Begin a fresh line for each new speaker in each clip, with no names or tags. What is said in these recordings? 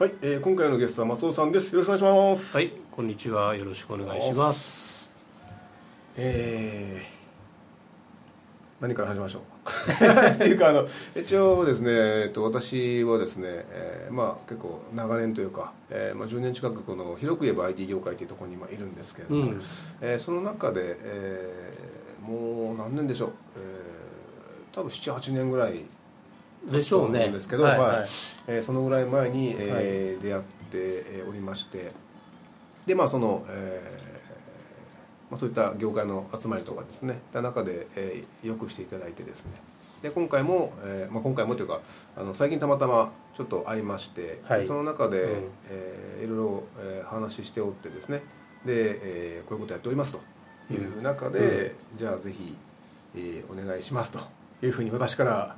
はい、えー、今回のゲストは松尾さんです。よろしくお願いします。
はい、こんにちは。よろしくお願いします。
えー、何から始めましょう？っていうかあの一応ですね、えっと私はですね、えー、まあ結構長年というか、えー、まあ10年近くこの広く言えば IT 業界というところに今いるんですけれども、
うん
えーその中で、えー、もう何年でしょう、えー、多分7、8年ぐらい
でしょうね。
ですけど、
はい、
はい。
はい。
えーそのぐらい前に、えー出会って、えーおりまして。でまあその、えーまあ、そういった業界の集まりとかですね。た中で、えーよくしていただいてですね。で今回も、えーまあ、今回もというかあの最近たまたまちょっと会いまして、
はい。
でその中で、
うん。
えーいろいろ、えー話しておってですね。で、えーこういうことやっておりますと。いう中で、じゃあぜひ、えーお願いしますと。いうふうに私から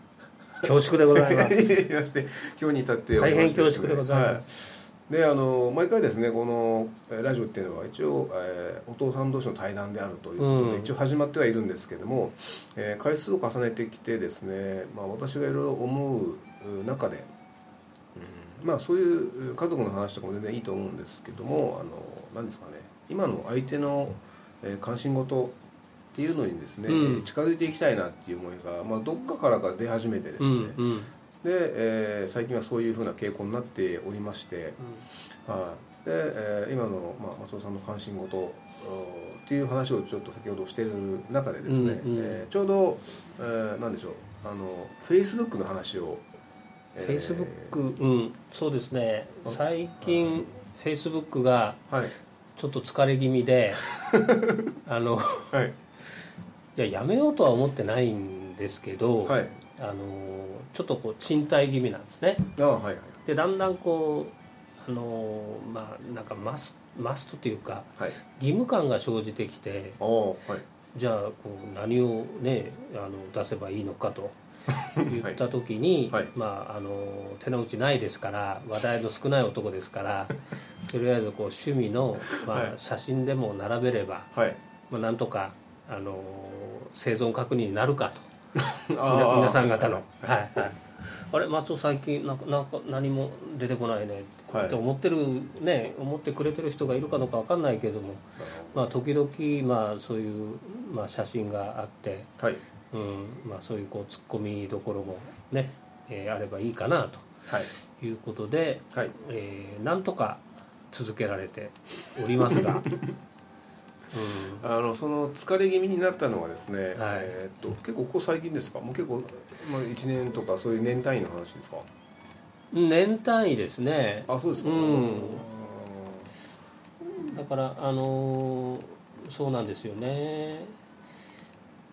恐縮でございます。
言 いまして今日に至って
大変恐縮でございます。
はい、であの毎回ですねこのえーラジオっていうのは一応、えーお父さん同士の対談であるということで、
うん。
一応始まってはいるんですけども、えー回数を重ねてきてですね、まあ、私がいろいろ思う中で、うんまあそういう家族の話とかも全然いいと思うんですけどもあの何ですかね今の相手の、えー関心事っていうのにですね、
うん。
近づいていきたいなっていう思いが、まあ、どっかからか出始めてですね、
うん、うん、
で、えー最近はそういうふうな傾向になっておりまして、はい。でえー今の、まあ、松尾さんの関心事おっていう話をちょっと先ほどしている中でですね、
うんうん。
えーちょうど、えー、なんでしょうあのフェイスブックの話を、
フェイスブック、うん、そうですね。最近、フェイスブックが
はい。
ちょっと疲れ気味で、あの、
はい
いや、やめようとは思ってないんですけど、
はい。
あの、ちょっとこう、賃貸気味なんですね。
あはいはい。
で、だんだんこう、あの、まあ、なんかマス、マストというか、
はい。
義務感が生じてきて、
おーはい。
じゃあこう何をねあの出せばいいのかと 言った時に、
はい。
まああの手の内ないですから話題の少ない男ですから とりあえずこう趣味の、まあ
はい。
写真でも並べれば、
はい。
まあ、なんとかあの生存確認になるかと。
あ
皆さん方の。
は
はい。はいあれ松尾最近なんかなんか何も出てこないね。
はい。
って思ってるね思ってくれてる人がいるかどうかわかんないけども。まあ時々まあそういうまあ写真があって。
はい。
うん。まあそういうこうツッコミどころもねえーあればいいかな
はい。
ということで
はい。
えーなんとか続けられておりますが うん。
あのその疲れ気味になったのはですね、
はい。
えーっと結構ここ最近ですか？もう結構、まあ、1年とかそういう年単位の話ですか？
年単位ですね。
あそうですか、
うん。だからあのーそうなんですよね。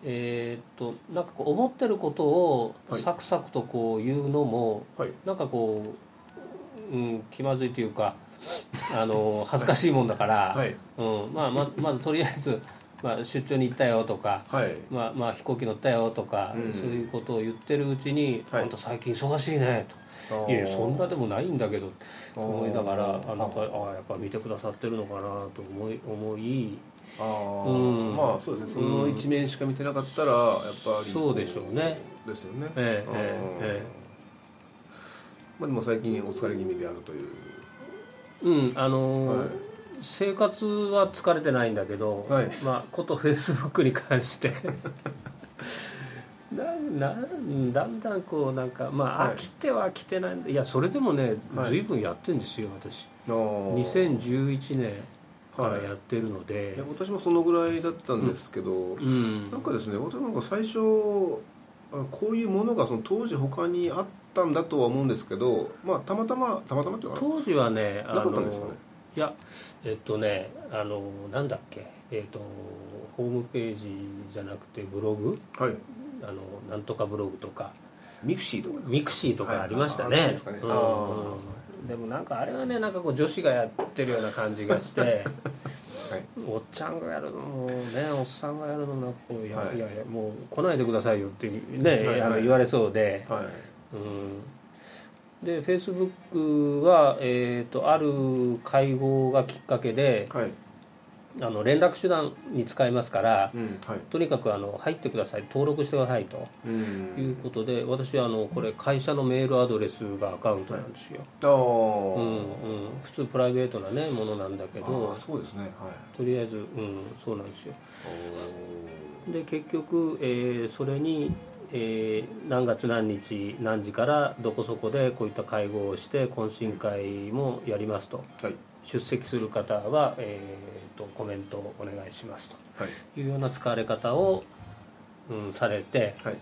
えーっとなんかこう思ってることを
はい。
サクサクとこう言うのも、
はい。
なんかこう、うん、気まずいというかあのー恥ずかしいもんだから、
はい。
うん。まあ、ままずとりあえず、まあ、出張に行ったよとか、
はい。
まあまあ、飛行機乗ったよとか、
うん
そういうことを言ってるうちに「
はい
あんた最近忙しいね」と。いやそんなでもないんだけどと思いながら
あ
なんかあやっぱ見てくださってるのかなと思い思い
あー。
うん。
まあそうですね。その一面しか見てなかったらやっぱり
そうでしょうね。
ですよね。
ええええ。
まあでも最近お疲れ気味であるという
うん。あのー
はい。
生活は疲れてないんだけど、
はい。
まあことフェイスブックに関して。ななだんだんこうなんかまあ
はい。
飽きては飽きてないんでいやそれでもね
はい。
随分やってんですよ私。
あー。
2011年からやってるので。
い。や私もそのぐらいだったんですけど、
うん。
なんかですね私なんか最初あこういうものがその当時他にあったんだとは思うんですけどまあたまたまたまたまっていうかな
当時はね
なかったんですかね？
いやえっとねあのなんだっけえっとホームページじゃなくてブログ？
はい。
あのなんとかブログとか。
ミクシーとか
ミクシーとかありました
はいああ
ね
るんでね。
でもなんかあれはねなんかこう女子がやってるような感じがして
はい。
おっちゃんがやるのもねおっさんがやるのなんかこういや,、
はい。
い、やいやもう来ないでくださいよってね、
はいはい。
あの言われそうで、
はい
うん、でフェイスブックは、えー、とある会合がきっかけで
はい。
あの連絡手段に使えますから
うんはい。
とにかくあの入ってください登録してくださいと
うん。
いうことで私はあのこれ会社のメールアドレスがアカウントなんですよ、
ああ、
うんうん、普通プライベートなねものなんだけ
あ
ど
あそうですね。はい。
とりあえず、うん、そうなんですよ。
お
で結局、えーそれに、えー何月何日何時からどこそこでこういった会合をして懇親会もやりますと。
ーはい。
出席する方は、えー、とコメントをお願いします。
はい。
というような使われ方を、うん、されて
はい。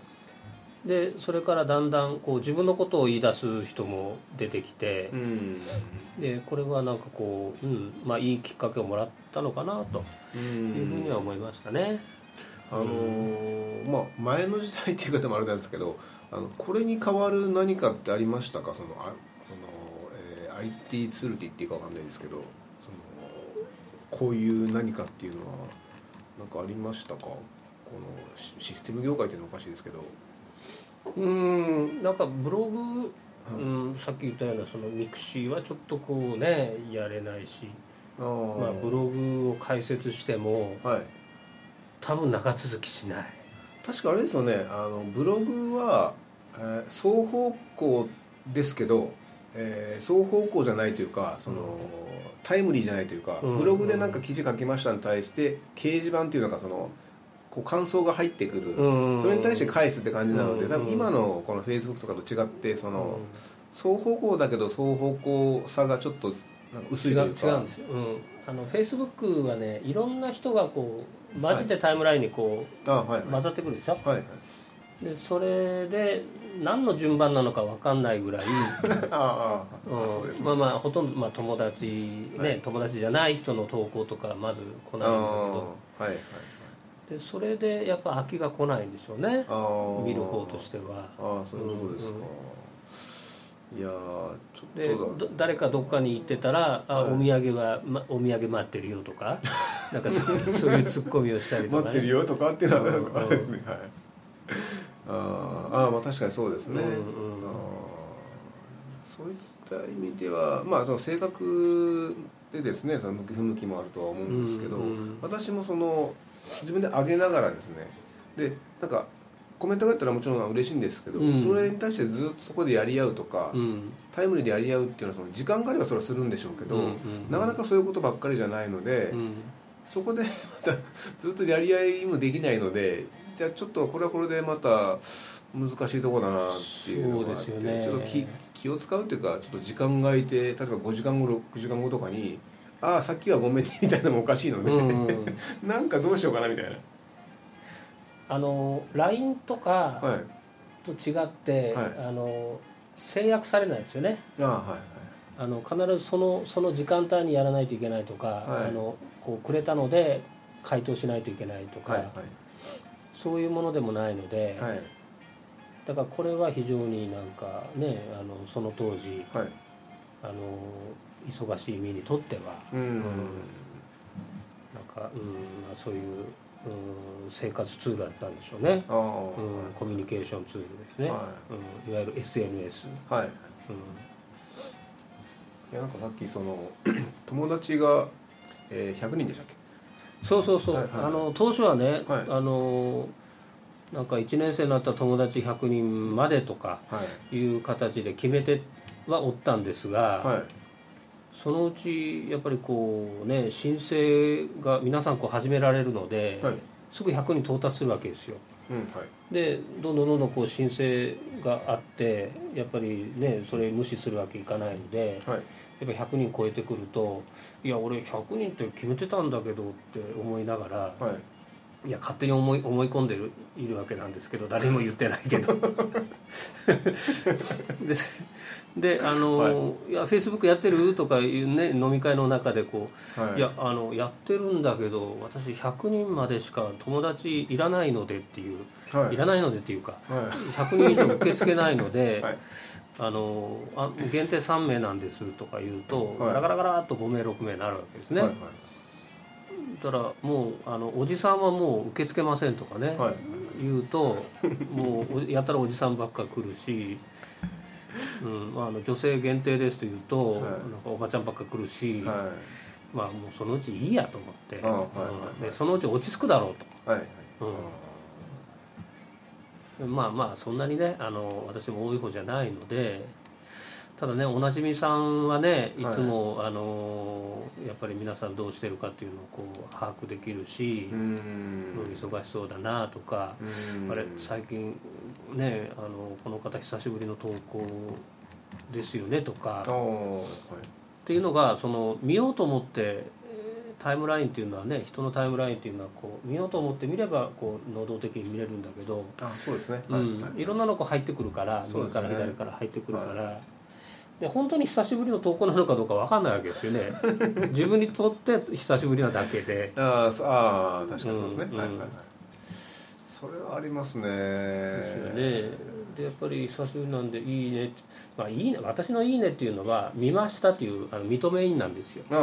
でそれからだんだんこう自分のことを言い出す人も出てきて
うん。
でこれはなんかこう、うんまあ、いいきっかけをもらったのかなというふうには思いましたね。
あのーまあ前の時代っていう方もあれなんですけどあのこれに代わる何かってありましたか？そのあその、えー IT ツールって言っていいかわかんないですけどそのこういう何かっていうのは何かありましたか？このシシステム業界っていうのはおかしいですけど。
うんなんかブログ、
はい。
うん、さっき言ったようなそのミクシーはちょっとこうねやれないし、まあ、ブログを開設しても
はい
多分長続きしない。
確かあれですよね。あのブログは、えー双方向ですけど、えー双方向じゃないというかその、
うん
タイムリーじゃないというか、
うん。
ブログでなんか記事書きましたに対して掲示板っていうのがそのこう感想が入ってくる、
うん。
それに対して返すって感じなので、
うん。
多分今のこのフェイスブックとかと違ってその、双方向だけど双方向さがちょっと薄
違
いうというか。
違うんですよ、うん、あのフェイスブックはねいろんな人がこうマジでタイムラインにこう、
あはいはい。
混ざってくるでしょ？
はいはい。
でそれで何の順番なのか分かんないぐらい
ああう
ん。まあまあほとんど、まあ、友達ね、
はい。
友達じゃない人の投稿とかまず来ないんだけど。
はいはい
でそれでやっぱ飽きが来ないんでしょうね。見る方としては。
ああそういうことですか、いやーちょ
で
っと
誰かどっかに行ってたら「あ
はい。
お土産は、ま、お土産待ってるよ」とか なんかそういうそういうツッコミをしたりとか、ね、
待ってるよとかっていうのは
うん
あれですね。はい。あーあーまあ確かにそうですね、
うんうん
そういった意味ではまあその性格でですねその向き不向きもあるとは思うんですけど、
うんうん。
私もその自分で上げながらですねでなんかコメントがあったらもちろん嬉しいんですけど、
うん。
それに対してずっとそこでやり合うとか、
うん。
タイムリーでやり合うっていうのはその時間があればそれはするんでしょうけど、
うんうん
なかなかそういうことばっかりじゃないので、
うん
そこで またずっとやり合いもできないのでじゃあちょっとこれはこれでまた難しいところだなっていうのがあって
ね。
ちょっと気気を使うというかちょっと時間が空いて例えば5時間後6時間後とかに「ああさっきはごめんね」みたいなのもおかしいので、
うん。
なんかどうしようかなみたいな
あの LINE とか
はい。
と違って、
はい。
あの制約されないですよね。
ああはいはい。
あの必ずそのその時間帯にやらないといけないとか、
はい。
あのこうくれたので回答しないといけないとか、
はい
そういうものでもないので、
はい。はい
だからこれは非常になんかねあのその当時
はい。
あの忙しい身にとっては、
うん、
なんか、うんまあ、そういう、うん、生活ツールだったんでしょうね、うん、コミュニケーションツールですね、
は
うん、いわゆる SNS、
はい。
うん。
いやなんかさっきその 友達が、えー、100人でしたっけ？
そうそうそう、
はいはい。
あの当初はね、
はい。
あのなんか1年生になった友達100人までとか
はい。
いう形で決めてはおったんですが、
はい
そのうちやっぱりこうね申請が皆さんこう始められるので、
はい。
すぐ100人到達するわけですよ。
うんはい。
でどんどんどんどんこう申請があってやっぱりねそれ無視するわけいかないので
はい。
やっぱ100人超えてくるといや俺100人って決めてたんだけどって思いながら
はい
いや勝手に思い思い込んでるいるわけなんですけど誰にも言ってないけど。でであの、はい、いやフェイスブックやってる?」とかいうね飲み会の中でこう「はい、いやあのやってるんだけど私100人までしか友達いらないので」っていう、はい、いらないのでっていうか、はい、100人以上受け付けないので、はい、あのあ限定3名なんですとか言うと、ガラガラガラっと5名6名になるわけですね。はいはいたらもうあのおじさんはもう受け付けませんとかね、はい、言うともうやったらおじさんばっか来るし、うんまあ、あの女性限定ですと言うと、はい、なんかおばちゃんばっか来るし、はい、まあもうそのうちいいやと思って、うん。でそのうち落ち着くだろうと。はい。うん、まあまあそんなにねあの私も多い方じゃないのでただねおなじみさんはねい。つも、はい、あのやっぱり皆さんどうしてるかっていうのをこう把握できるし忙しそうだなとかあれ最近ねあのこの方久しぶりの投稿ですよねとか、はい、っていうのがその見ようと思ってタイムラインっていうのはね人のタイムラインっていうのはこう見ようと思って見ればこう能動的に見れるんだけど
あそうですね、
うん、はい、いろんなのが入ってくるから右から左から入ってくるから。で本当に久しぶりの投稿なのかどうか分かんないわけですよね。自分にとって久しぶりなだけで。
ああ確かにそうですね、うん、はいはいはい。それはありますね。です
よね。でやっぱり久しぶりなんで「いいね」まあいいね私の「いいね」っていうのは「見ました」っていうあの認め印なんですよ、うん、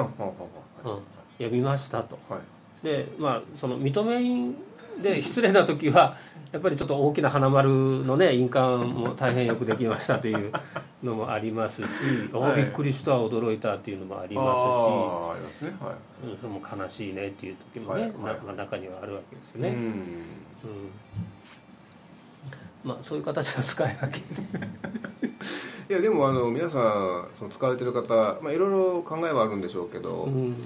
いや見ましたと、はい、でまあその認め印で失礼な時はやっぱりちょっと大きな花丸のね印鑑も大変よくできましたというのもありますし、はい、びっくりした驚いたっていうのもありますしありますね、はい、うん、それも悲しいねっていう時もね、は中にはあるわけですよね。まあそういう形の使い分け。
いやでもあの皆さんその使われてる方、まあ、いろいろ考えはあるんでしょうけど、うん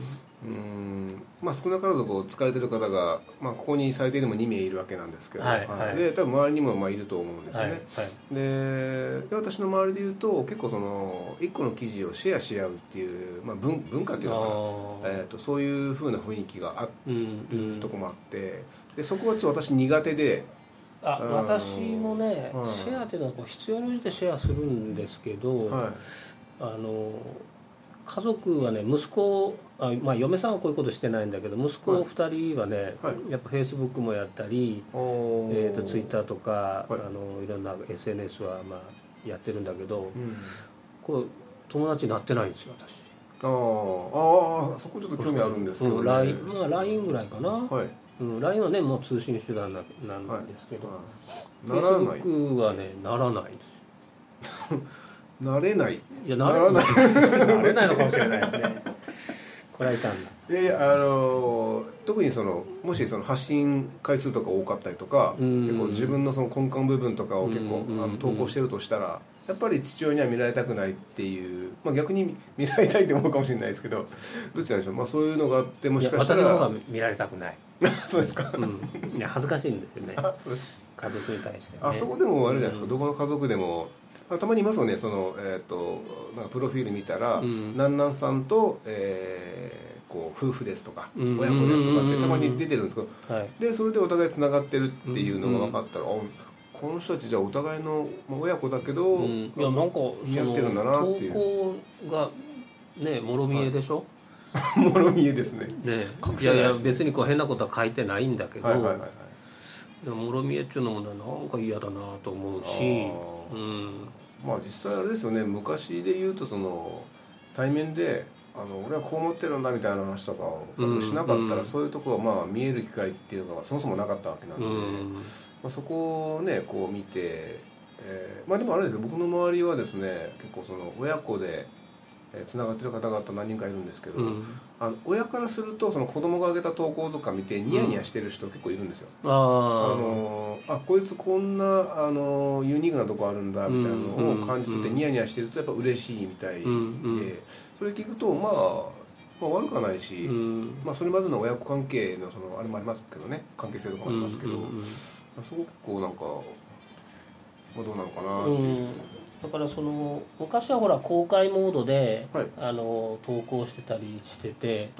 うん。まあ、少なからずこう疲れてる方が、まあ、ここに最低でも2名いるわけなんですけど、はいはい、で多分周りにもまあいると思うんですよね、はいはい、でで私の周りでいうと結構その1個の記事をシェアし合うっていう、まあ、文文化っていうのかな、えーと、そういうふうな雰囲気があるとこもあって。でそこはちょっと私苦手で。
あ私もね、シェアっていうのはこう必要に応じてシェアするんですけど、はい、あの家族はね息子あ、まあ、嫁さんはこういうことしてないんだけど息子2人はね、はい、やっぱフェイスブックもやったり、えーと、ツイッターとか、はい、あのいろんな SNS はまあやってるんだけど、うん、こう友達になってないんですよ私。
ああそこちょっと興味あるんですけど、ね、うん、
LINE, まあ、LINE ぐらいかな、はい。うん、LINE はねもう通信手段ななんですけど、はい、ならない。Facebook はねならないです
なれない。い
やなれない。なれないのかもしれないですね。これはいかんな。
であの特にそのもしその発信回数とか多かったりとか、結構自分のその根幹部分とかを結構、あの投稿してるとしたらやっぱり父親には見られたくないっていう、まあ、逆に 見られたいって思うかもしれないですけどどっちなんでしょう、まあ、そういうのがあってもしかしたら。私
の方が見られたくない。
そうですか、
うん、いや恥ずかしいんですよね。家族に対して、ね、
あそこでもあるじゃないですか、どこの家族でもたまにいますよねその、えーと、なんかプロフィール見たら、うん、なんなんさんと、えー、こう夫婦ですとか、うん、親子ですとかってたまに出てるんですけど、はい、でそれでお互いつながってるっていうのが分かったら、うん、この人たちじゃあお互いの親子だけど、うん、い
やなんか
似合ってるんだなっていう。
投稿がねもろ見えでしょ、
はい、もろ見えですね。
ね。いやいや別にこう変なことは書いてないんだけど、はいはいはいはい、でももろ見えっていうのもなんか嫌だなと思うし、うん、
まあ実際あれですよね。昔で言うとその対面であの俺はこう思ってるんだみたいな話とかをしなかったら、そういうところがまあ見える機会っていうのがそもそもなかったわけなので、まあ、そこをねこう見て、えー、まあでもあれですよ。僕の周りはですね結構その親子でつながってる方々何人かいるんですけど、うん、あの親からするとその子供が上げた投稿とか見てニヤニヤしてる人結構いるんですよ、うん、あのあこいつこんなあのユニークなとこあるんだみたいなのを感じててニヤニヤしてるとやっぱ嬉しいみたいで、それ聞くとまあまあ、悪くはないし、まあ、それまでの親子関係のそのあれもありますけどね関係性とかもありますけど、そこ結構なんか、まあ、どうなのかなっていう。
だからその昔はほら公開モードで、
はい。
あの投稿してたりしてて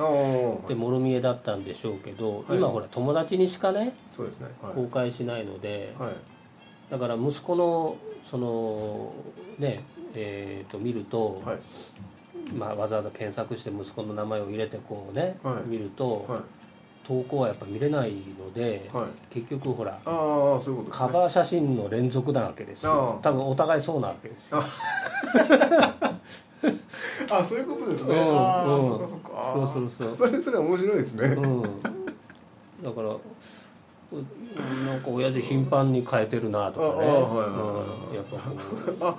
でもろ見えだったんでしょうけど、
はい。
今ほら友達にしかね
そうですね。はい。
公開しないので、
はい。
だから息子のそのねえー、と見ると、
はい。
まあ、わざわざ検索して息子の名前を入れてこうね、
はい。
見ると、
はい
投稿はやっぱ見れないので、
はい。
結局ほら
ああそういうことね。
カバー写真の連続なわけですよ。多分お互いそうなわけですよ。
あ。そういうことですね、
うん。
ああ、
うん。
そうかそうか。
そうそうそう。
それそれ面白いですね、
うん、だからうなんか親父頻繁に変えてるなとかね。
ああはいはいはい
うん。やっぱこ
あ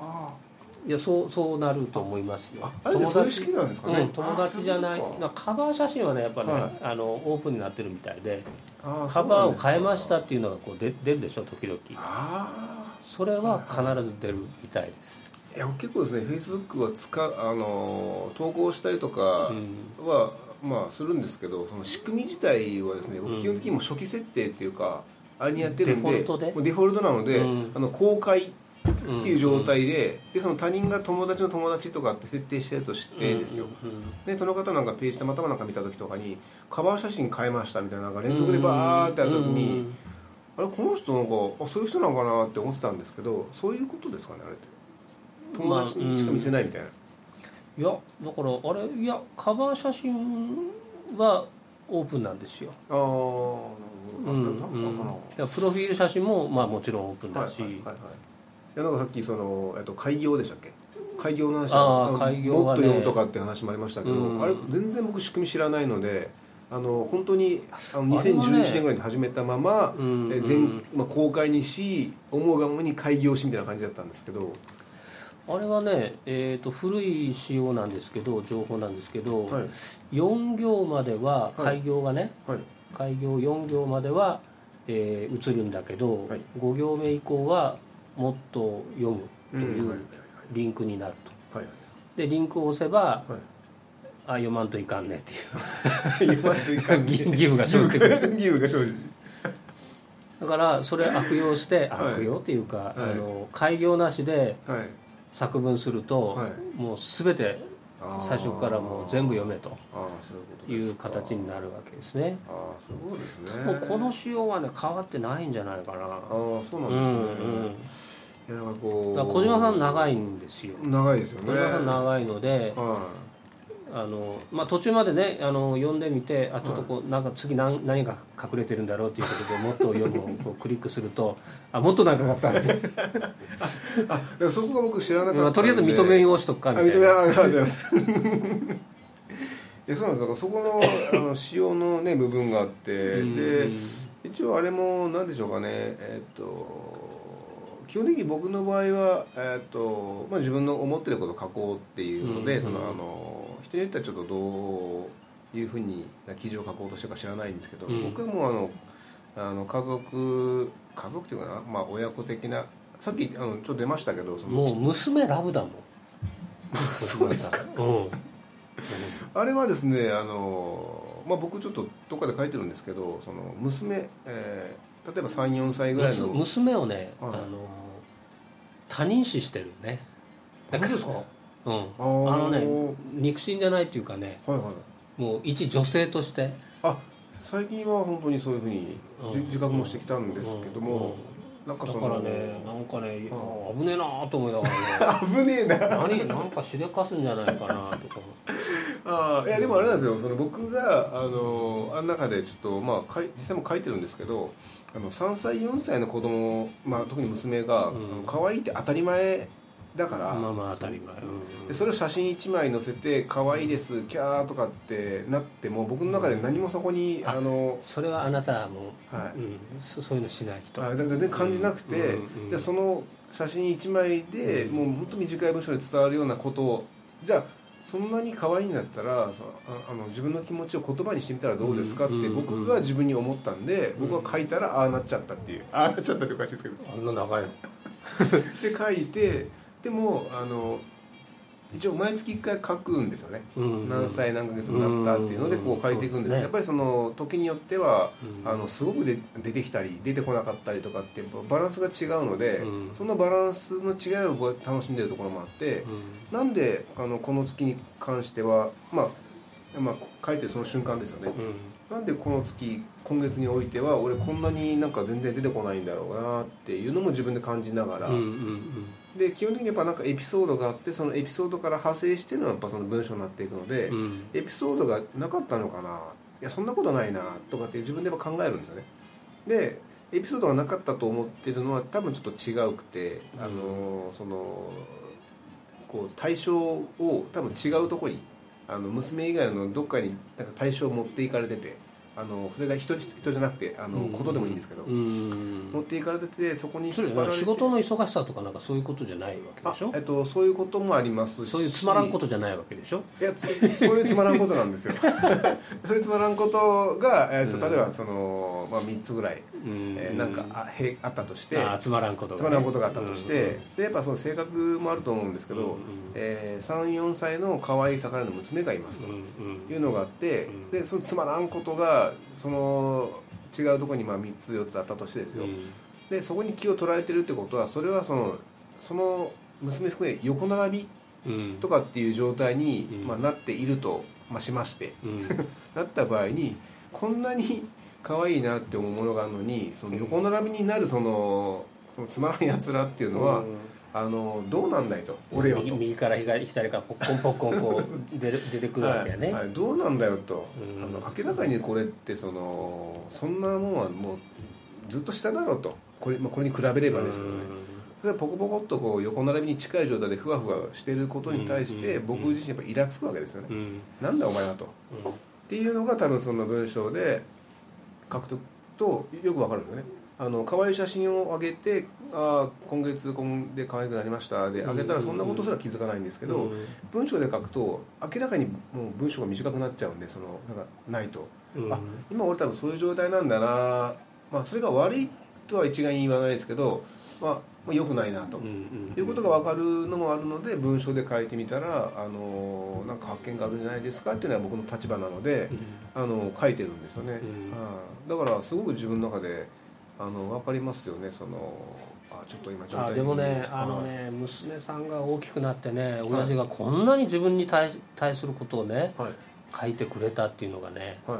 あ
ういやそうそうなると思いますよ。
ああれでそういう式なんですかね。
うん、友達じゃない。
あそういうことか。
まあカバー写真はねやっぱね、
はい。
あのオープンになってるみたいで
あ
カバーを変えまし
あ
たっていうのがこう出出るでしょ時々。
あ
それは必ず出るみたいです、
いや結構ですねフェイスブックは使うあの投稿したりとか
うん。
は、まあするんですけどその仕組み自体はですね、基本的にもう初期設定っていうかあれにやってるんで
デフォルトで？
もうデフォルトなので、
うん。
あの公開
って
いう状態で,、でその他人が友達の友達とかって設定してるとしてですよ、でその方なんかページたまたまなんか見た時とかにカバー写真変えましたみたいななんか連続でバーってやった時に、あれこの人なんかあそういう人なんかなって思ってたんですけどそういうことですかねあれって。友達にしか見せないみたいな、
いやだからあれいやカバー写真はオープンなんですよ、
ああなるほど、
うん
な
うん。プロフィール写真もまあもちろんオープンだし、
はいはいはいはいいやなんかさっきその、えっと、開業でしたっけ？開業の話
開業はね。
もっと読むとかって話もありましたけど、
うん。
あれ全然僕仕組み知らないのであの本当にあの
あれはね
2011年ぐらいに始めたまま、
うん
え全
うん。
まあ、公開にし思うがままに開業しみたいな感じだったんですけど。
あれはね、えー、と古い仕様なんですけど情報なんですけど、
はい。
4行までは開業がね、
はい。
開業4行までは、えー映るんだけど、
はい。
5行目以降はもっと読むとい
う
リンクになると。
はい
でリンクを押せば
はい。
あ読まんといかんねっていう。
言わないといかんね。
義 義務が生じてくる。
義務が生じて
だからそれ悪用して、
はい。
悪用っていうか、
はい。
あの開業なしで
はい。
作文すると、
はい。
もう全て最初からもう全部読めと
いう
形になるわけですね。
ああそうですね。
もうこの仕様はね変わってないんじゃないかな。
ああそうなん
うん
ですね、
うん
いやなんかこう。
小島さん長いんですよ。
長いですよね。
小島さん長いので
は
あの、まあ、途中までねあの読んでみてあちょっとこうなんか次何何が隠れてるんだろうっていうことでもっと読むをこうクリックするとあもっと長かったんです、
いあだからそこが僕知らなかった
まあ、とりあえず認めようしとくか
あ
みたいな。
認めあありがとうございます。いやそうなんです。だからそこのあの仕様のね部分があって
うん。
で一応あれも何でしょうかね。えっと基本的に僕の場合は、えっとまあ、自分の思ってることを書こうっていうので、
うん
そのあの人によってはちょっとどういうふうにな記事を書こうとしてるか知らないんですけど、
うん。
僕はもうあのあの家族家族っていうかな、まあ、親子的なさっきあのちょっと出ましたけどその
もう娘ラブだもん。
そうですか？
うん。
あれはですねあの、まあ、僕ちょっとどっかで書いてるんですけどその娘、えー例えば34歳ぐらいの
娘をね、
はい。
あの他人視してるね。
本当ですか？
うん。
あ
のね肉親じゃないっていうかね
はいはい。
もう一女性として。
あ最近は本当にそういうふうにじ
うん。
自覚もしてきたんですけども、なんか
だ
その
からねなんかね、危ねえなと思いながら。ね
危ねえな。
何なんかしでかすんじゃないかなとか
あーいやでもあれなんですよ。その僕があのあの中でちょっとまあかい実際も書いてるんですけどあの3歳4歳の子供、まあ特に娘が、
うん。
可愛いって当たり前だから、
まあまあ当たり前、うん。
でそれを写真1枚載せて可愛いですキャーとかってなっても僕の中で何もそこに、
あ
あの
それはあなたはもう、
はい。
うん、そそういうのしない人
あだ全然感じなくて、
うんうん。
じゃあその写真1枚で、
うん。
もう本当短い文章で伝わるようなことをじゃあそんなに可愛いんだったらそのああの自分の気持ちを言葉にしてみたらどうですかって僕が自分に思ったんで
うん。
僕が書いたらああなっちゃったっていう。ああなっちゃったっておかしいですけど。
あんな長いの。
で書いてでもあの一応毎月1回書くんですよね、
うん。
何歳何ヶ月になったっていうのでこう書いていくんです,、
うん
やっぱりその時によっては、
うん。
あのすごくで出てきたり出てこなかったりとかってバランスが違うので、
うん。
そのバランスの違いを楽しんでるところもあって、
うん。
なんであのこの月に関しては、まあ、まあ書いてるその瞬間ですよね、なんでこの月今月においては俺こんなになんか全然出てこないんだろうなっていうのも自分で感じながら、
うんうん
で基本的にやっぱなんかエピソードがあってそのエピソードから派生してのやっぱその文章になっていくので、
うん。うん
エピソードがなかったのかないやそんなことないなとかって自分でやっぱ考えるんですよね。でエピソードがなかったと思ってるのは多分ちょっと違うくて、あのそのこう対象を多分違うところにあの娘以外のどっかになんか対象を持っていかれててあのそれが人人じゃなくてあの、ことでもいいんですけど、
うん。
持っていかれててそこに引っ張られて
仕事の忙しさとかなんかそういうことじゃないわけ
あ
でしょ？
えっと、そういうこともありますし。
そういうつまらんことじゃないわけでしょ？
いやつそういうつまらんことなんですよ。そういうつまらんことが、えっと
うん。
例えばその、まあ、3つぐらい、
うん。
えーなんかあへあったとして
あつまらんこと
つまらんことがあったとして、
うん
でやっぱその性格もあると思うんですけど、
う
えー、34歳の可愛い盛りの娘がいますというのがあって、
うん。
でそのつまらんことがその違うところにまあ3つ4つあったとしてですよ、
うん。
でそこに気を取られてるってことはそれはそのその娘含め横並び
うん。
とかっていう状態に、
うん。
まあ、なっていると、まあ、しまして。
うん。
なった場合にこんなに 可愛いなって思うものがあるのにその横並びになるそのそのつまらんやつらっていうのは、あのどうなんだいと俺よと。
右右から左左からポッコンポッコンこう 出る出てくるわけやね、
はいはいどうなんだよと、
うん。
あの明らかにこれってそのそんなもんはもうずっと下だろうと。これ,、まあ、これに比べればですけどね、それはポコポコっとこう横並びに近い状態でふわふわしてることに対して
うん。
僕自身やっぱイラつくわけですよね、
うん。うん
なんだお前はと。っていうのが多分その文章で書くととよくわかるんですよねあの可愛い写真を上げてあー今月今で可愛くなりましたで上げたらそんなことすら気づかないんですけど、
うん
文章で書くと明らかにもう文章が短くなっちゃうんでそのなんかないと、
うん。
あ今俺多分そういう状態なんだなまあそれが悪いとは一概に言わないですけどまあ、まあ、良くないなと、いうことが分かるのもあるので文章で書いてみたらあのなんか発見があるんじゃないですかっていうのは僕の立場なので、あの書いてるんですよね、
うん。
はいだからすごく自分の中であの分かりますよねそのあちょっと今状態
あでもねあのね娘さんが大きくなってね親父がこんなに自分に対対することをね
はい。
書いてくれたっていうのがね
はい。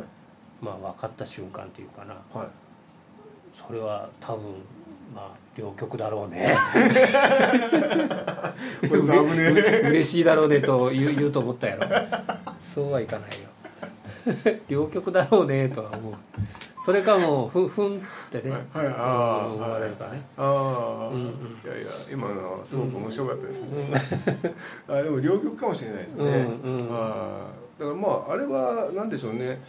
まあ分かった瞬間っていうかな。
はい。
それは多分まあ両極だろうね。
これザブね
嬉しいだろうねと言う言うと思ったやろ。そうはいかないよ。両極だろうねとは思うそれかもうふふんってね、
はいはい。あー。
うん思われるからね、
ああ、
うん。うん
いやいや今のはすごく面白かったですね、あでも両極かもしれないですね、
うんうん
あー。だからまああれは何でしょうね。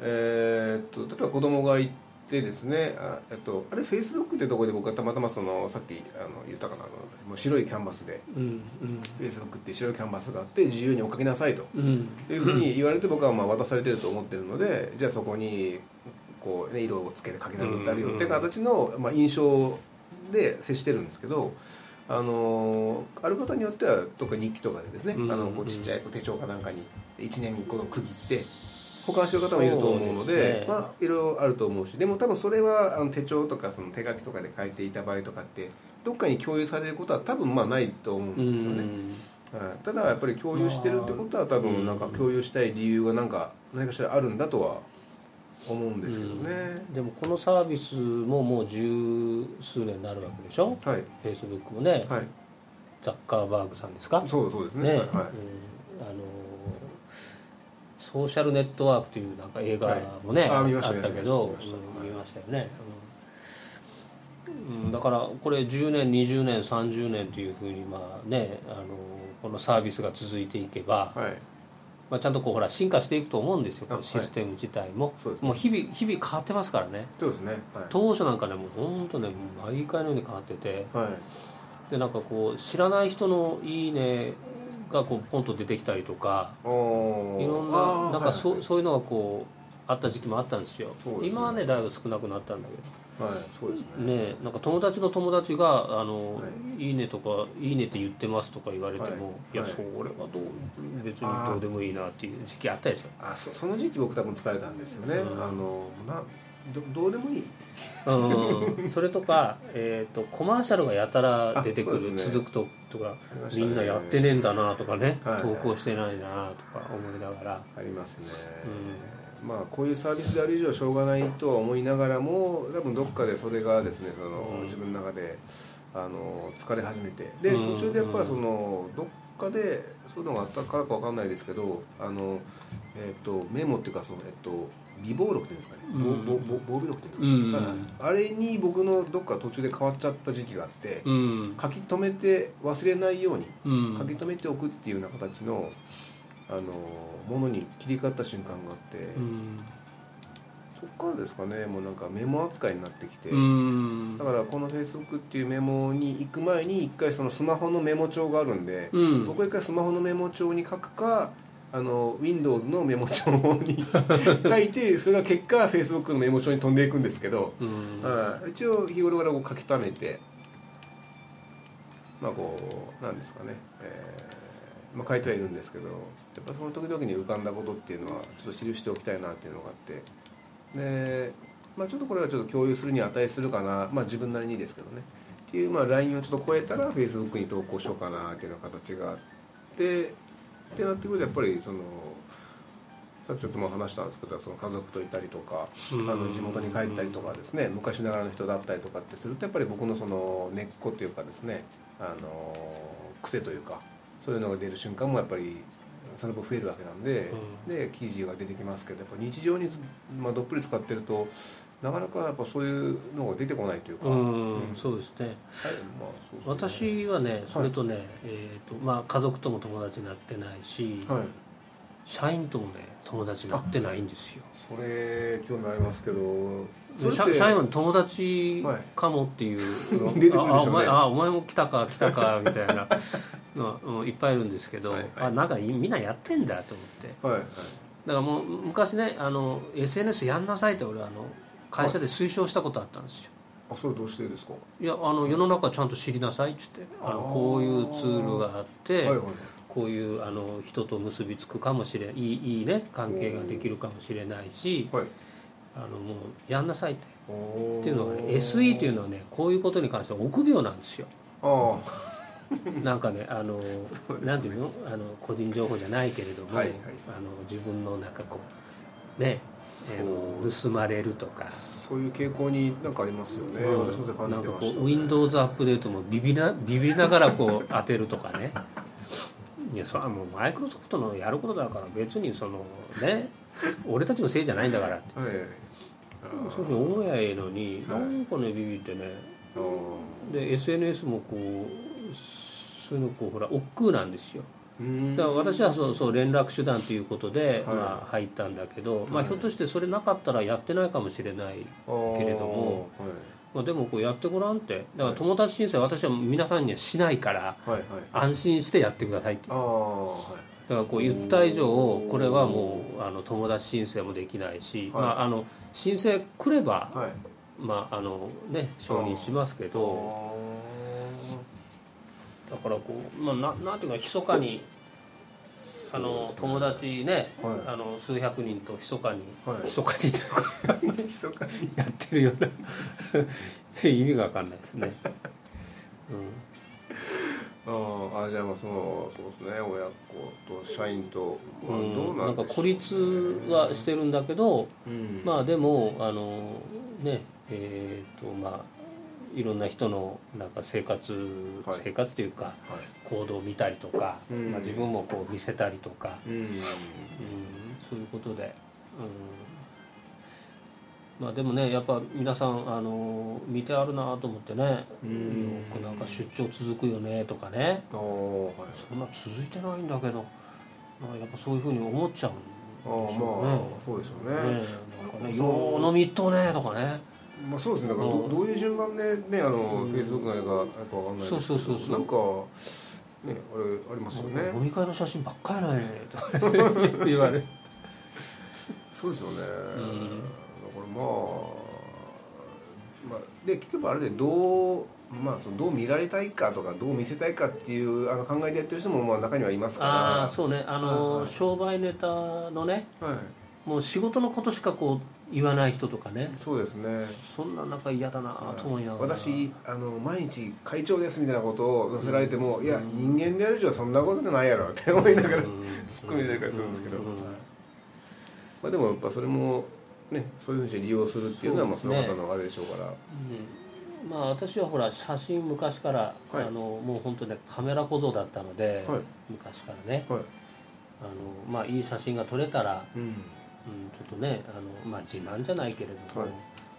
えーっと例えば子供がいてですね。あえっとあれフェイスブックってところで僕はたまたまそのさっきあの言ったかなあのもう白いキャンバスで
うん
フェイスブックって白いキャンバスがあって自由に追っかけなさいと。
うん。うん
いうふうに言われて僕はまあ渡されてると思ってるのでじゃあそこにこう、ね、色をつけて書き殴ってあるよって形の、まあ、印象で接してるんですけどあのある方によってはとか日記とかでですね、
うん
あのこうちっちゃい手帳かなんかに1年この区切って保管してる方もいると思うので
ね。
まあいろいろあると思うしでも多分それはあの手帳とかその手書きとかで書いていた場合とかってどっかに共有されることは多分まあないと思うんですよね。はい、ただやっぱり共有してるってことは多分なんか共有したい理由がなんか何かしらあるんだとは思うんですけどね、
でもこのサービスももう十数年になるわけでしょ？
はい。
フェイスブックもね、
はい。
ザッカーバーグさんですか？
そうそうですね。
ね、
はい
うん。あのソーシャルネットワークというなんか映画もね、
はい。あ
あったけど
見ました
うん見ました。よね、うんうんだからこれ10年20年30年というふうにまあねあのこのサービスが続いていけば、
はい
まあ、ちゃんとこうほら進化していくと思うんですよシステム自体も、
そうですね。
もう日々日々変わってますからね。
そうですね。
当初なんかねもう本当ね毎回のように変わってて。
はい、はい、
でなんかこう知らない人の「いいね」がこうポンと出てきたりとか。いろんななんかそう,、
はい
そういうのがこうあった時期もあったんですよ。
ね。
今はねだいぶ少なくなったんだけど
そうですね。
ねなんか友達の友達が「あのい、いね」とか「いいね」って言ってますとか言われても、い、やそれはどう別にどうでもいいなっていう時期あったでしょ。
あそその時期僕多分疲れたんですよね、あのなどどうでもいい。
うん、それとか、えーと、コマーシャルがやたら出てくる、ね、続くととか、ね、みんなやってねえんだなとかね、はいはい、投稿してないなとか思いながら。
ありますね、うん、まあこういうサービスである以上しょうがないとは思いながらも多分どっかでそれがですねその、うん、自分の中であの疲れ始めて。で途中でやっぱりそのどっかでそういうのがあったからか分かんないですけどあの、えーと、メモっていうかその、えっと微暴録っていうんですかね、うん、防備録っていうんですか、うん。あれに僕のどっか途中で変わっちゃった時期があって、うん、書き留めて忘れないように、書き留めておくっていうような形のあのものに切り替わった瞬間があって、そこからですかねもうなんかメモ扱いになってきて、だからこのフェイスブックっていうメモに行く前に一回そのスマホのメモ帳があるんで、僕は一回スマホのメモ帳に書くかあの Windows のメモ帳に 書いてそれが結果 Facebook のメモ帳に飛んでいくんですけど、うん、一応日頃からこう書き溜めてまあこうなんですかね、えーまあ、書いてはいるんですけどやっぱその時々に浮かんだことっていうのはちょっと記しておきたいなっていうのがあって。で、まあ、ちょっとこれはちょっと共有するに値するかな、まあ、自分なりにですけどね。っていう、まあ、LINE をちょっと超えたら Facebook に投稿しようかなっていうような形があって。ってなってくるとやっぱりそのさっきちょっとも話したんですけどその家族といたりとかあの地元に帰ったりとかですね。昔ながらの人だったりとかってするとやっぱり僕のその根っこというかですねあの癖というかそういうのが出る瞬間もやっぱりその分増えるわけなんで、うん、で記事が出てきますけどやっぱ日常に、まあ、どっぷり使ってるとなかなかやっぱそういうのが出てこないというか、う
ん、そうですね,、はいまあ、ね。私はねそれとね、はい、えーとまあ、家族とも友達になってないし、はい、社員ともね友達になってないんですよ。
それ興味ありますけど
社社員は友達かもっていう、はい、あお前あお前も来たか来たかみたいな。のいっぱいいるんですけど、はいはい、あなんかみんなやってんだと思って、はいはい、だからもう昔ねあの SNS やんなさいって俺あの会社で推奨したことあったんですよ、
あそれどうしてですか？
いやあの世の中ちゃんと知りなさいっつって。あのこういうツールがあって、はいはい、こういうあの人と結びつくかもしれないいいいね関係ができるかもしれないし、はい、あのもうやんなさいってっていうのはね SE っていうのはねこういうことに関しては臆病なんですよ。なんかねあの、ね、なんていうの？あの個人情報じゃないけれども、はいはい、あの自分のなんかこうね盗まれるとか。
そういう傾向になんかありますよね、うん、私も感じてました、
ね、Windows アップデートもビビなビビながらこう当てるとかね。いやそれはもうマイクロソフトのやることだから別にそのね 俺たちのせいじゃないんだからって、はい、そうい。うふうに思えばいいのに、はい、なんかねビビってね。で SNS もこうそういうのこうほら億劫なんですよ。だから私はそうそう連絡手段ということで、はい、まあ、入ったんだけど、はい、まあ、ひょっとしてそれなかったらやってないかもしれないけれども、はい、まあ、でもこうやってごらんって。だから友達申請私は皆さんにはしないから、安心してやってくださいってだからこう言った以上これはもうあの友達申請もできないし、まあ、あの申請来れば、まああのね、承認しますけど。だからこう、まあ、ななんていうか密かにあの友達ね、はい、あの数百人と密かに、はい、密かにというか密かにやってるような。意味が分かんないですね。
うん、ああじゃあまあそのそうですね。親子と社員と、
まあ、どうなん、ね、なんか孤立はしてるんだけど、うん、まあでもあのねえっ、ー、とまあいろんな人のなんか生活、はい、生活というか、はい、行動を見たりとか、うん、まあ、自分もこう見せたりとか、うん、うん、そういうことで、うん、まあでもねやっぱ皆さんあの見てあるなと思ってね、よくなんか出張続くよねとかね、はい、そんな続いてないんだけど。やっぱそういうふうに思っちゃうんでしょうね。まあ、そうですよね。ねなんかね、よう飲みっとねとかね。
まあそうですね。だからどどういう順番でねあのフェイスブックなのかやっぱ分かんないですけど。そうそうそうなんかねあれありますよね。
飲み会の写真ばっかりないねとか 言われ
そうですよね、うん、だからまあまあ、で結局あれでどうまあ、そのどう見られたいかとかどう見せたいかっていうあの考えでやってる人もまあ中にはいますから。
ああそうね。あの、はいはい、商売ネタのね、はい、もう仕事のことしかこう言わない人とかね。
そうですね。
そんな中嫌だなと思いなが
ら、私あの毎日会長ですみたいなことを載せられても、うん、いや人間でやる以上そんなことないやろって思いながら、うん、ツッコミ出たりするんですけど、うん、まあ、でもやっぱそれもねそういうふうに利用するっていうのはまあその方のあれでしょうから。
まあ、私はほら写真昔から、はい、あのもう本当ねカメラ小僧だったので、はい、昔からね、はい、あのまあ、いい写真が撮れたら、うん、うん、ちょっとねあの、まあ、自慢じゃないけれども、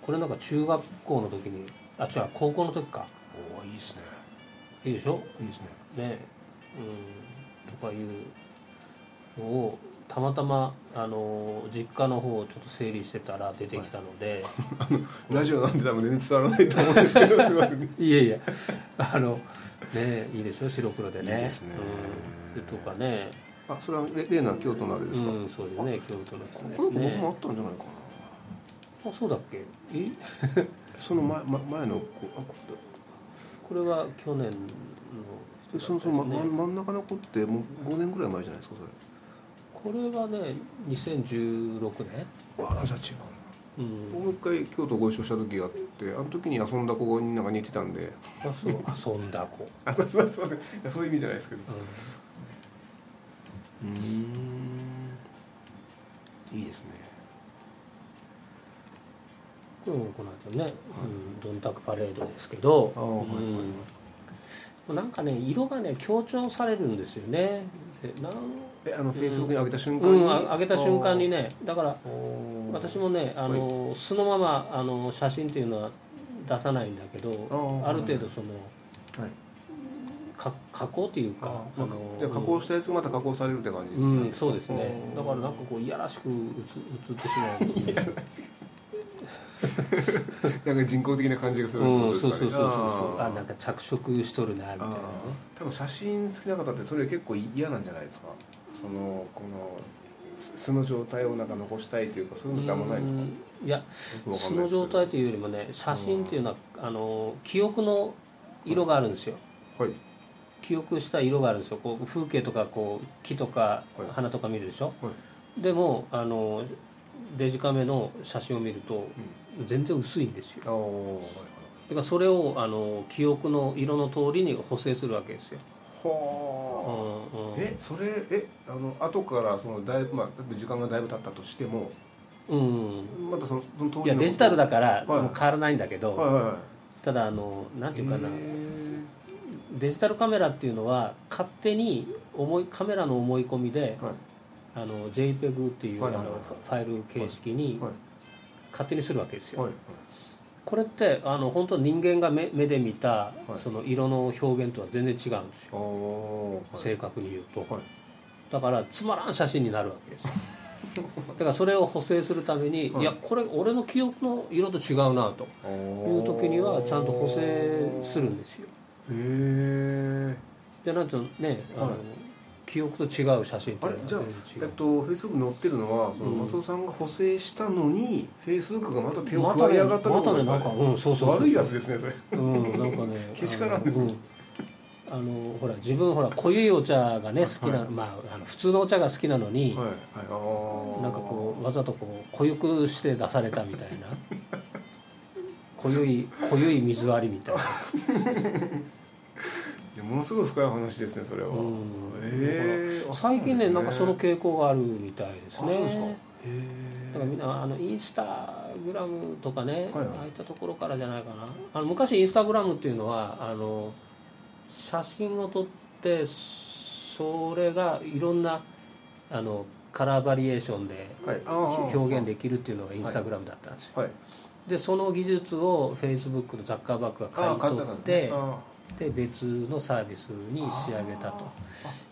これなんか中学校の時にあ違う高校の時か。
おおいいですね。
いいでしょ？
いいです
ね。ね。うん。とかいうのをたまたまあの実家の方をちょっと整理してたら出てきたので、
はい、あのラジオなんで多分全然伝わらないと思うんですけどす
いません いやいやあのねいいでしょ？白黒でね。いい
ですね、
うん、とかね。
あそれは例の京都のあれですか、う
ん、そうですね。京都の
ですね。これ僕もあったんじゃないか
な。あそうだっけ？え？
その前前の
これは去年の
人、ね、そのその、ま、真ん中の子ってもう5年ぐらい前じゃないですかそれ
これはね2016年？
ああじゃあ違ううん、もう一回京都ご一緒した時があってあの時に遊んだ子になんか似てたんで。
あそう。遊んだ子。
あそうすいませんそういう意味じゃないですけど。うん。いいですね。
うん、この後ね、うん、ドンタクパレードですけど、うん、なんかね色がね強調されるんですよね。
なんえあのフェイスブックに上げた瞬間に、うん、
上げた瞬間にねだから私もねあの、はい、そのままあの写真っていうのは出さないんだけどある程度その、はい、か加工っていうか
あのじゃ加工したやつがまた加工されるって感じ
うんそうですね。だからなんかこういやらしく映ってしまう。いやらしく。
なんか人工的な感じがする、
うん、そうそうそうそうあなんか着色しとるなみたいなね。
多分写真好きな方ってそれ結構嫌なんじゃないですか？そのこの素の状態をなんか残したいというかそういうのってあんまないんですか？
いや素の状態というよりもね写真っていうのはあの記憶の色があるんですよ、はい、記憶した色があるんですよ。こう風景とかこう木とか花とか見るでしょ、はい、でもあのデジカメの写真を見ると全然薄いんですよ、だからそれをあの記憶の色の通りに補正するわけですよ
はあ、うんうん、えそれえあの後からそのだいぶ、まあ、時間がだいぶ経ったとしても
うん。
またそのその
通りいやデジタルだからもう変わらないんだけど、はいはいはい、ただあのなんていうかな。デジタルカメラっていうのは勝手に思いカメラの思い込みで、はい。あの JPEG っていう、あのファイル形式に勝手にするわけですよ、これってあの本当人間が目目で見た、その色の表現とは全然違うんですよ、正確に言うと、だからつまらん写真になるわけです。だからそれを補正するために、い、やこれ俺の記憶の色と違うなと。いう時にはちゃんと補正するんですよ。へ
え
でなんとねあの、記憶と違う写真
あれ？じゃあ、えっと、フェイスブック載ってるのはその松尾さんが補正したのに、フェイスブックがまた手を加えやがったってことですか、ね、またねなんか、うん、そうそう悪いやつですねそれ。うんなんかね けしからんですね、
あのほら自分ほら濃いお茶がね好きな、はい、まああの普通のお茶が好きなのに、はいはい、なんかこうわざとこう濃ゆくして出されたみたいな。濃ゆい濃ゆい水割りみたいな
ものすごい深い話ですねそれは、うん、
えー、最近ねなんかその傾向があるみたいですね。そうですか。だからみんなあのインスタグラムとかね、はいはい、ああいったところからじゃないかな。あの昔インスタグラムっていうのはあの写真を撮ってそれがいろんなあのカラーバリエーションで表現できるっていうのがインスタグラムだったんですよ、はい。はい、でその技術をフェイスブックのザッカーバッグが買い取ってで別のサービスに仕上げた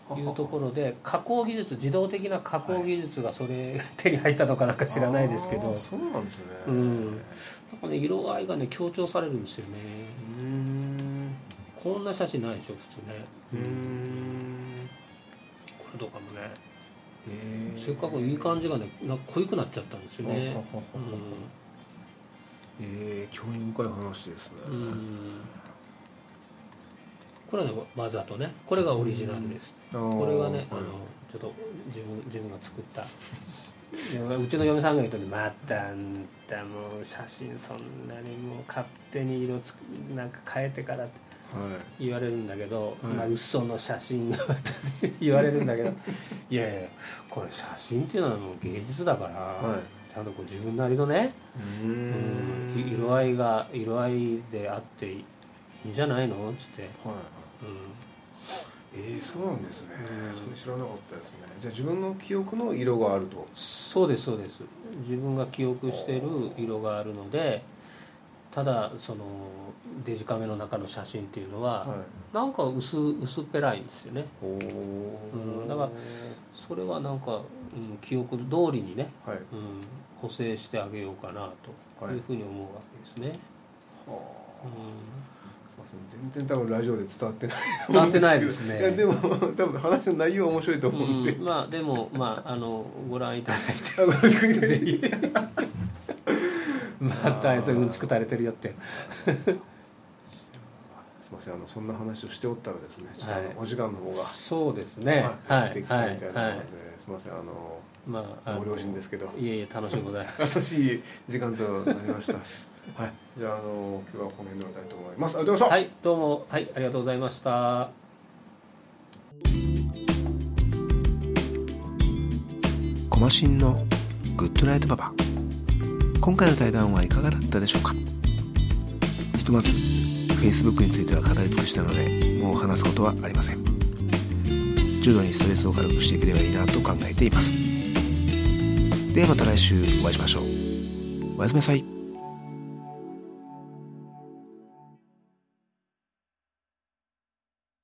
というところで加工技術自動的な加工技術がそれ 手に入ったのかなんか知らないですけど。
そうなんですね。
うん。なんかね色合いがね強調されるんですよね。うん。こんな写真ないでしょ普通ね。うん。これとかもね。せっかくいい感じがねなんか濃ゆくなっちゃったんですよね、うん。
えー、興味深い話ですね
これはねわざとね。これがオリジナルです、これがね、あのちょっと自分自分が作った。うちの嫁さんが言うとね「またあんたもう写真そんなにもう勝手に色つなんか変えてから」って言われるんだけど、はい、まあ嘘の写真 言われるんだけどいやいやこれ写真っていうのはもう芸術だから、はい、ちゃんとこう自分なりのねうん。色合いが色合いであっていいんじゃないの？っつって、はい
うん、えー、そうなんですね、うん、それ知らなかったですね。じゃあ自分の記憶の色があると。
そうですそうです。自分が記憶してる色があるのでただそのデジカメの中の写真っていうのは、はい、なんか薄薄っぺらいんですよね、うん、だからそれはなんか、うん、記憶通りにね、はい、うん、補正してあげようかなというふうに思うわけですね、はあ、うん
全然多分ラジオで伝わってない
伝わってないですね。
でも多分話の内容は面白いと思うんで、
うん、まあでもまああのご覧いただいて。ぜひ またあいつうんちく垂れてるよって。すみ
ませんあのそんな話をしておったらですね、はい、お時間の方が。
そうですね。
はい。ってきたみたいなので、すみませんあのまあご両親ですけど。
いえいえ楽しいございます。
楽しい時間となりましたはい。じゃああの今日はこの辺で終わりたいと思います。ありがとうございました。
はいどうも。はいありがとうございました。
コマシンのグッドナイトパパ今回の対談はいかがだったでしょうか？ひとまず Facebook については語り尽くしたのでもう話すことはありません。重度にストレスを軽くしていければいいなと考えています。ではまた来週お会いしましょう。おやすみなさい